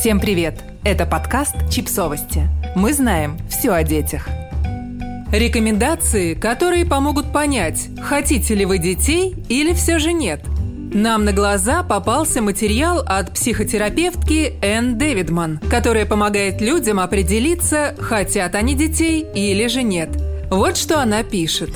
Всем привет! Это подкаст «Чипсовости». Мы знаем все о детях. Рекомендации, которые помогут понять, хотите ли вы детей или все же нет. Нам на глаза попался материал от психотерапевтки Энн Дэвидман, которая помогает людям определиться, хотят они детей или же нет. Вот что она пишет.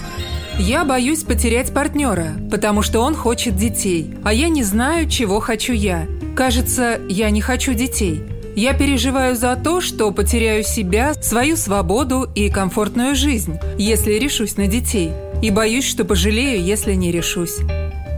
Я боюсь потерять партнера, потому что он хочет детей, а я не знаю, чего хочу я. Кажется, я не хочу детей. Я переживаю за то, что потеряю себя, свою свободу и комфортную жизнь, если решусь на детей. И боюсь, что пожалею, если не решусь.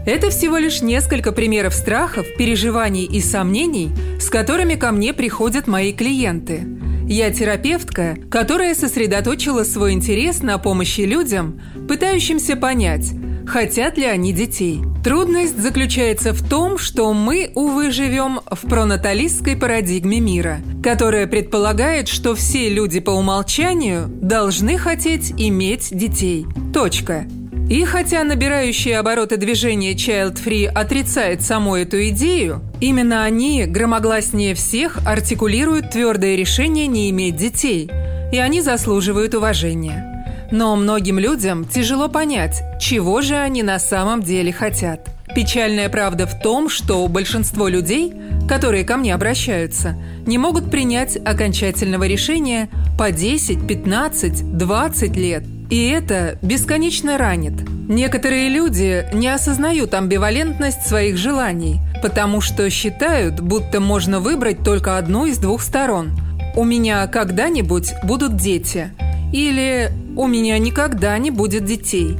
Это всего лишь несколько примеров страхов, переживаний и сомнений, с которыми ко мне приходят мои клиенты – я терапевтка, которая сосредоточила свой интерес на помощи людям, пытающимся понять, хотят ли они детей. Трудность заключается в том, что мы, увы, живем в пронаталистской парадигме мира, которая предполагает, что все люди по умолчанию должны хотеть иметь детей. Точка. И хотя набирающие обороты движение Child Free отрицает саму эту идею, именно они громогласнее всех артикулируют твердое решение не иметь детей, и они заслуживают уважения. Но многим людям тяжело понять, чего же они на самом деле хотят. Печальная правда в том, что большинство людей, которые ко мне обращаются, не могут принять окончательного решения по 10, 15, 20 лет – и это бесконечно ранит. Некоторые люди не осознают амбивалентность своих желаний, потому что считают, будто можно выбрать только одну из двух сторон. «У меня когда-нибудь будут дети» или «У меня никогда не будет детей».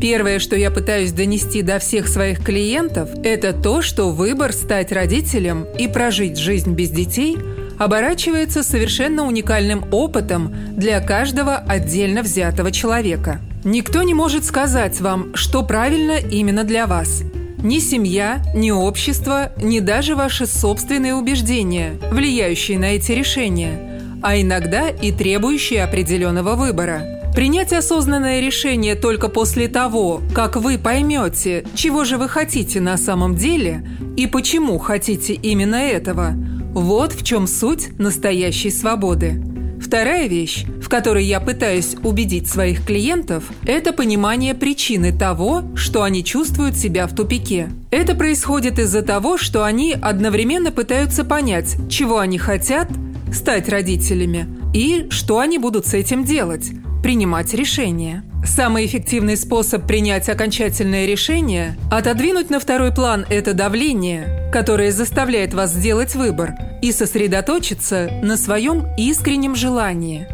Первое, что я пытаюсь донести до всех своих клиентов, это то, что выбор стать родителем и прожить жизнь без детей – оборачивается совершенно уникальным опытом для каждого отдельно взятого человека. Никто не может сказать вам, что правильно именно для вас. Ни семья, ни общество, ни даже ваши собственные убеждения, влияющие на эти решения, а иногда и требующие определенного выбора. Принять осознанное решение только после того, как вы поймете, чего же вы хотите на самом деле и почему хотите именно этого – вот в чем суть настоящей свободы. Вторая вещь, в которой я пытаюсь убедить своих клиентов, это понимание причины того, что они чувствуют себя в тупике. Это происходит из-за того, что они одновременно пытаются понять, чего они хотят, стать родителями, и что они будут с этим делать, принимать решения. Самый эффективный способ принять окончательное решение – отодвинуть на второй план это давление, которое заставляет вас сделать выбор, и сосредоточиться на своем искреннем желании.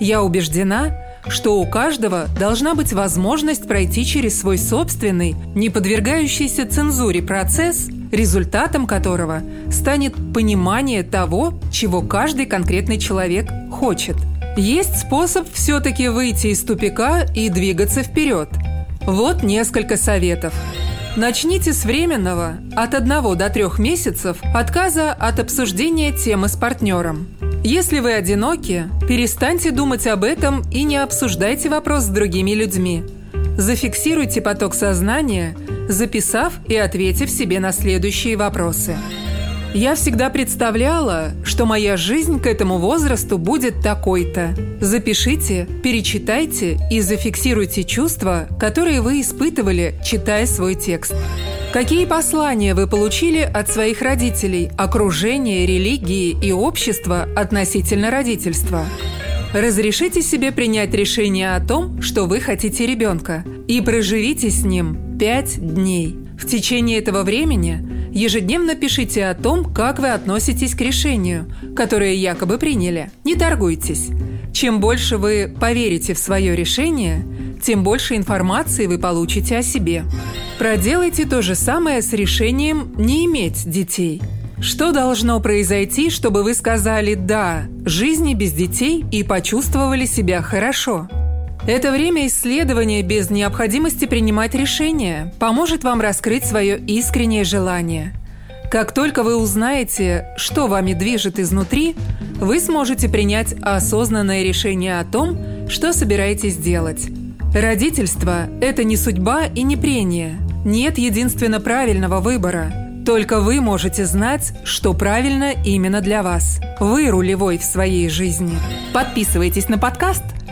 Я убеждена, что у каждого должна быть возможность пройти через свой собственный, не подвергающийся цензуре процесс, результатом которого станет понимание того, чего каждый конкретный человек хочет – есть способ все-таки выйти из тупика и двигаться вперед. Вот несколько советов. Начните с временного, от 1 до 3 месяцев, отказа от обсуждения темы с партнером. Если вы одиноки, перестаньте думать об этом и не обсуждайте вопрос с другими людьми. Зафиксируйте поток сознания, записав и ответив себе на следующие вопросы. Я всегда представляла, что моя жизнь к этому возрасту будет такой-то. Запишите, перечитайте и зафиксируйте чувства, которые вы испытывали, читая свой текст. Какие послания вы получили от своих родителей, окружения, религии и общества относительно родительства? Разрешите себе принять решение о том, что вы хотите ребенка, и проживите с ним пять дней. В течение этого времени Ежедневно пишите о том, как вы относитесь к решению, которое якобы приняли. Не торгуйтесь. Чем больше вы поверите в свое решение, тем больше информации вы получите о себе. Проделайте то же самое с решением не иметь детей. Что должно произойти, чтобы вы сказали «да» жизни без детей и почувствовали себя хорошо? Это время исследования без необходимости принимать решения поможет вам раскрыть свое искреннее желание. Как только вы узнаете, что вами движет изнутри, вы сможете принять осознанное решение о том, что собираетесь делать. Родительство – это не судьба и не прения. Нет единственно правильного выбора. Только вы можете знать, что правильно именно для вас. Вы рулевой в своей жизни. Подписывайтесь на подкаст,